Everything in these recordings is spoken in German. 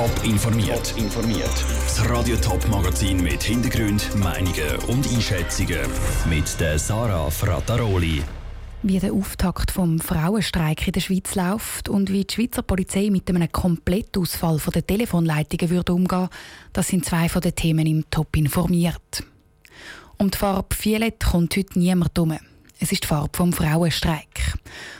Top informiert. informiert. Das Radio Top Magazin mit Hintergrund, Meinungen und Einschätzungen mit der Sarah Frataroli. Wie der Auftakt vom Frauenstreik in der Schweiz läuft und wie die Schweizer Polizei mit einem Komplettausfall der Telefonleitungen würde umgehen, das sind zwei von den Themen im Top informiert. Um die Farbe Violett kommt heute niemand herum. Es ist die Farbe vom Frauenstreik.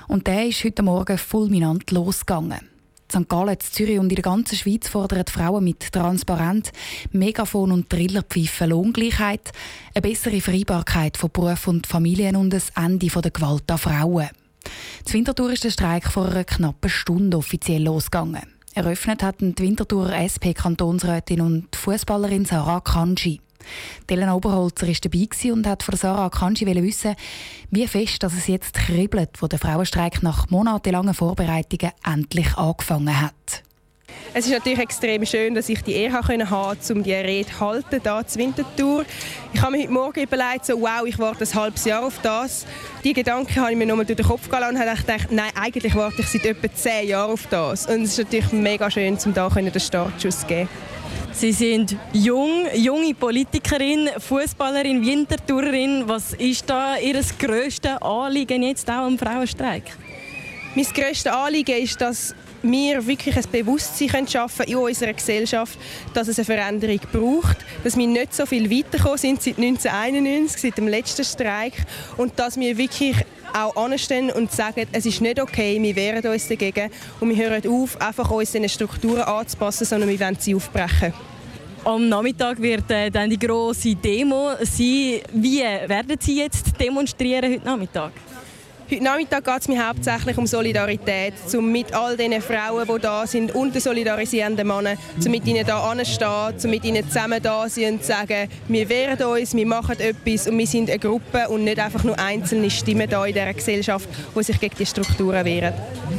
Und der ist heute Morgen fulminant losgegangen. St. Gallen, Zürich und in der ganzen Schweiz fordern Frauen mit Transparent, Megafon und Trillerpfeifen Lohngleichheit, eine bessere Vereinbarkeit von Beruf und Familien und ein Ende der Gewalt an Frauen. Zu Winterthur ist der Streik vor einer knappen Stunde offiziell losgegangen. Eröffnet hatten die Winterthur SP-Kantonsrätin und Fußballerin Sarah Kanji. Elena Oberholzer war dabei und hat von Sarah Akanji wissen, wie fest dass es jetzt kribbelt, wo der Frauenstreik nach monatelangen Vorbereitungen endlich angefangen hat. Es ist natürlich extrem schön, dass ich die Ehre haben konnte, um die Rede zu halten, hier zur Winterthur. Ich habe mir heute Morgen überlegt, so, wow, ich warte ein halbes Jahr auf das. Die Gedanken habe ich mir nochmal durch den Kopf gelassen und habe gedacht, nein, eigentlich warte ich seit etwa zehn Jahren auf das. Und es ist natürlich mega schön, um da den Startschuss zu geben. Sie sind jung, junge Politikerin, Fußballerin, Wintertourerin. Was ist da Ihr grösstes Anliegen jetzt auch am Frauenstreik? Mein grösstes Anliegen ist, dass wir wirklich ein Bewusstsein schaffen in unserer Gesellschaft, dass es eine Veränderung braucht, dass wir nicht so viel weitergekommen sind seit 1991, seit dem letzten Streik und dass wir wirklich auch anstehen und sagen, es ist nicht okay, wir wehren uns dagegen und wir hören auf, einfach uns den Strukturen anzupassen, sondern wir wollen sie aufbrechen. Am Nachmittag wird äh, dann die große Demo sein. Wie werden Sie jetzt demonstrieren heute Nachmittag? Heute Nachmittag geht es mir hauptsächlich um Solidarität, um mit all den Frauen, die da sind und den solidarisierenden Männern, um mit ihnen da anzustehen, um mit ihnen zusammen da sein und zu sagen, wir wehren uns, wir machen etwas und wir sind eine Gruppe und nicht einfach nur einzelne Stimmen da in dieser Gesellschaft, die sich gegen die Strukturen wehren.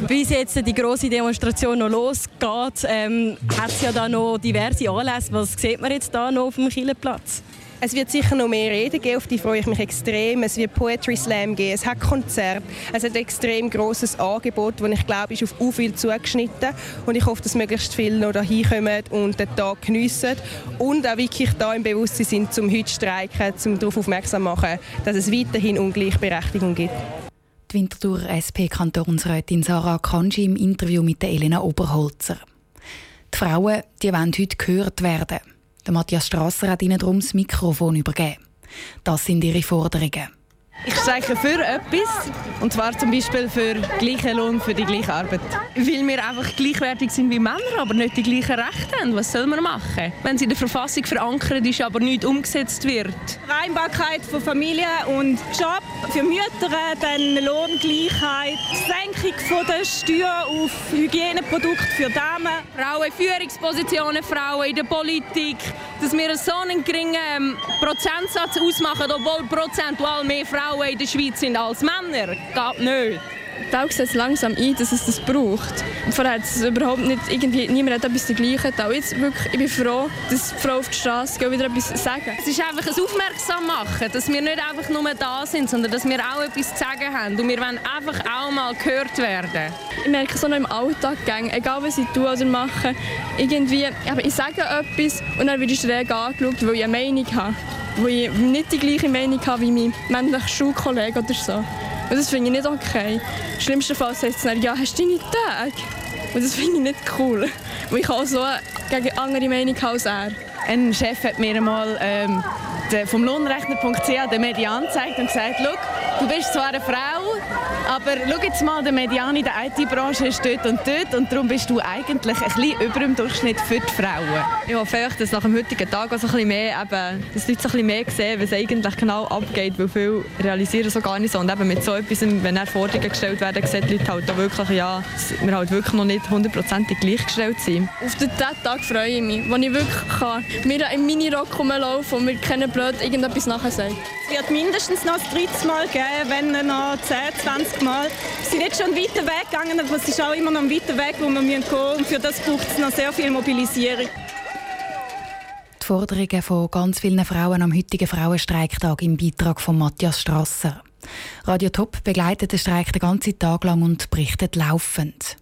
Bis jetzt die große Demonstration noch losgeht, ähm, hat es ja da noch diverse Anlässe. Was sieht man jetzt da noch auf dem Kielenplatz? Es wird sicher noch mehr Reden geben, auf die freue ich mich extrem. Es wird Poetry Slam geben, es hat Konzerte, es hat ein extrem grosses Angebot, das ich glaube, ist auf u viel zugeschnitten. Und ich hoffe, dass möglichst viele noch dahin kommen und den Tag geniessen und auch wirklich da im Bewusstsein sind, um heute zu streiken, um darauf aufmerksam zu machen, dass es weiterhin Ungleichberechtigung gibt. Die Winterthur SP-Kantonsrätin Sarah Kanji im Interview mit Elena Oberholzer. Die Frauen die wollen heute gehört werden. Der Matthias Strasser hat ihnen darum das Mikrofon übergeben. Das sind ihre Forderungen. Ich streiche für etwas, und zwar zum Beispiel für gleichen Lohn für die gleiche Arbeit. Weil wir einfach gleichwertig sind wie Männer, aber nicht die gleichen Rechte haben. Was soll man machen? Wenn es in der Verfassung verankert ist, aber nicht umgesetzt wird. Vereinbarkeit von Familie und Job für Mütter, dann Lohngleichheit, Senkung von der Steuer auf Hygieneprodukte für Damen. Frauen in Führungspositionen, Frauen in der Politik, dass wir so einen geringen ähm, Prozentsatz ausmachen, obwohl prozentual mehr Frauen in der Schweiz sind als Männer. Geht nicht. Die Augen setzt langsam ein, dass es das braucht. Vorher hat es überhaupt nicht, irgendwie, niemand hat etwas dergleichen. Auch jetzt wirklich, ich bin froh, dass Frauen auf die Straße gehen wieder etwas sagen. Es ist einfach ein Aufmerksam machen, dass wir nicht einfach nur da sind, sondern dass wir auch etwas zu sagen haben. Und wir wollen einfach auch mal gehört werden. Ich merke so noch im Alltag, egal was ich tue oder mache, irgendwie, ich sage etwas und dann werde ich schräg angeschaut, weil ich eine Meinung habe. Weil ich nicht die gleiche Meinung habe wie mein männlicher Schulkollege oder so. Und das finde ich nicht okay. Schlimmstenfalls sagt es dann, ja, hast du deine Tage? Und das finde ich nicht cool. Weil ich auch so gegen andere Meinung als er. Ein Chef hat mir einmal ähm, vom Lohnrechner.ch den Median gezeigt und gesagt, du bist zwar eine Frau, aber schau jetzt mal, der Median in der IT-Branche ist dort und dort und darum bist du eigentlich ein bisschen über dem Durchschnitt für die Frauen. Ich hoffe einfach, dass nach dem heutigen Tag also ein bisschen mehr, eben, dass die Leute so ein bisschen mehr sehen, was eigentlich genau abgeht, weil viele realisieren so gar nicht so. Und eben mit so etwas, wenn er Forderungen gestellt werden, sehen die Leute halt auch wirklich, ja, dass wir halt wirklich noch nicht hundertprozentig gleichgestellt sind. Auf den Tag freue ich mich, wo ich wirklich kann, mir in Minirock rumlaufen und mir keiner blöd irgendetwas nachher sagt. Es wird mindestens noch ein drittes Mal geben, wenn noch 10, 20 Mal. Wir sind jetzt schon weiter weggegangen, aber es ist auch immer noch ein weiter Weg, wo wir gehen müssen. Und für das braucht es noch sehr viel Mobilisierung. Die Forderungen von ganz vielen Frauen am heutigen Frauenstreiktag im Beitrag von Matthias Strasser. Radio Top begleitet den Streik den ganzen Tag lang und berichtet laufend.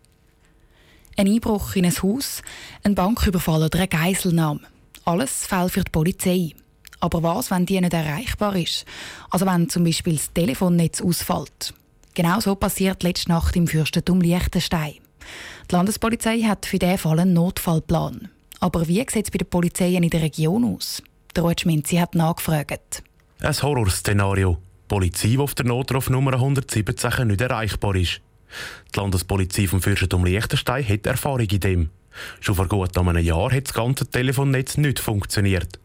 Ein Einbruch in ein Haus, ein Banküberfall oder eine Geiselnahme. Alles Fälle für die Polizei. Aber was, wenn die nicht erreichbar ist? Also wenn zum Beispiel das Telefonnetz ausfällt. Genau so passiert letzte Nacht im Fürstentum Liechtenstein. Die Landespolizei hat für diesen Fall einen Notfallplan. Aber wie sieht es bei den Polizeien in der Region aus? Der Schminzi hat nachgefragt. Ein Horrorszenario. Die Polizei, die auf der Notrufnummer 117 nicht erreichbar ist. Die Landespolizei vom Fürstentum Liechtenstein hat Erfahrung in dem. Schon vor gut einem Jahr hat das ganze Telefonnetz nicht funktioniert.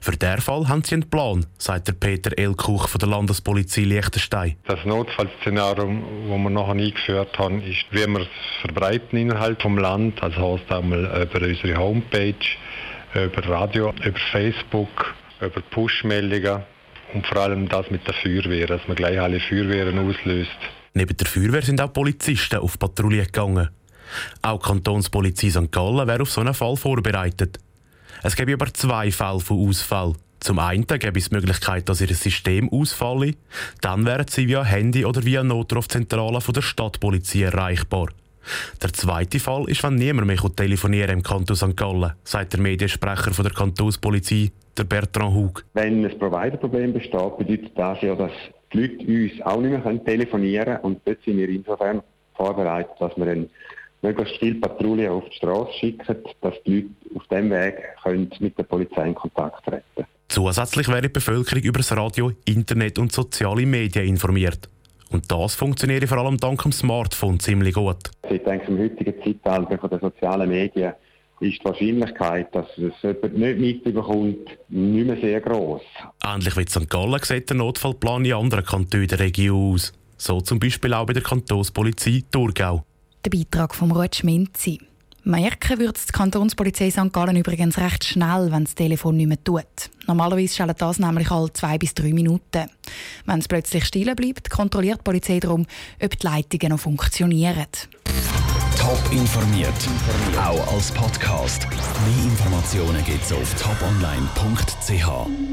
Für diesen Fall haben sie einen Plan, sagt der Peter Elkuch von der Landespolizei Liechtenstein. Das Notfallszenario, das wir nachher eingeführt haben, ist, wie wir es verbreiten innerhalb vom Land. Also heißt einmal über unsere Homepage, über Radio, über Facebook, über Push-Meldungen und vor allem das mit der Feuerwehr, dass man gleich alle Feuerwehren auslöst. Neben der Feuerwehr sind auch Polizisten auf Patrouille gegangen. Auch die Kantonspolizei St. Gallen wäre auf so einen Fall vorbereitet. Es gäbe aber zwei Fälle von Ausfall. Zum einen gäbe es die Möglichkeit, dass ihr System ausfalle. Dann wären sie via Handy oder via Notrufzentrale von der Stadtpolizei erreichbar. Der zweite Fall ist, wenn niemand mehr telefonieren im Kanton St. Gallen, sagt der Mediensprecher von der Kantonspolizei, der Bertrand Hug. Wenn ein Providerproblem besteht, bedeutet das ja, dass die Leute uns auch nicht mehr telefonieren können. Und dort sind wir insofern vorbereitet, dass wir dann möglichst viele Patrouillen auf die Straße schicken, dass die Leute auf diesem Weg können mit der Polizei in Kontakt treten können. Zusätzlich wäre die Bevölkerung über das Radio, Internet und soziale Medien informiert. Und das funktioniert vor allem dank dem Smartphone ziemlich gut. Ich denke, im heutigen Zeitalter der sozialen Medien ist die Wahrscheinlichkeit, dass es jemand nicht mitbekommt, nicht mehr sehr gross. Ähnlich wie in St. Gallen sieht der Notfallplan in anderen Kantonen der Region aus. So zum Beispiel auch bei der Kantonspolizei Thurgau. Der Beitrag von Ruth Schminzi. Merken wird die Kantonspolizei St. Gallen übrigens recht schnell, wenn das Telefon nicht mehr tut. Normalerweise schaltet das nämlich alle zwei bis drei Minuten. Wenn es plötzlich still bleibt, kontrolliert die Polizei darum, ob die Leitungen noch funktionieren. Top informiert, auch als Podcast. Mehr Informationen gibt es auf toponline.ch.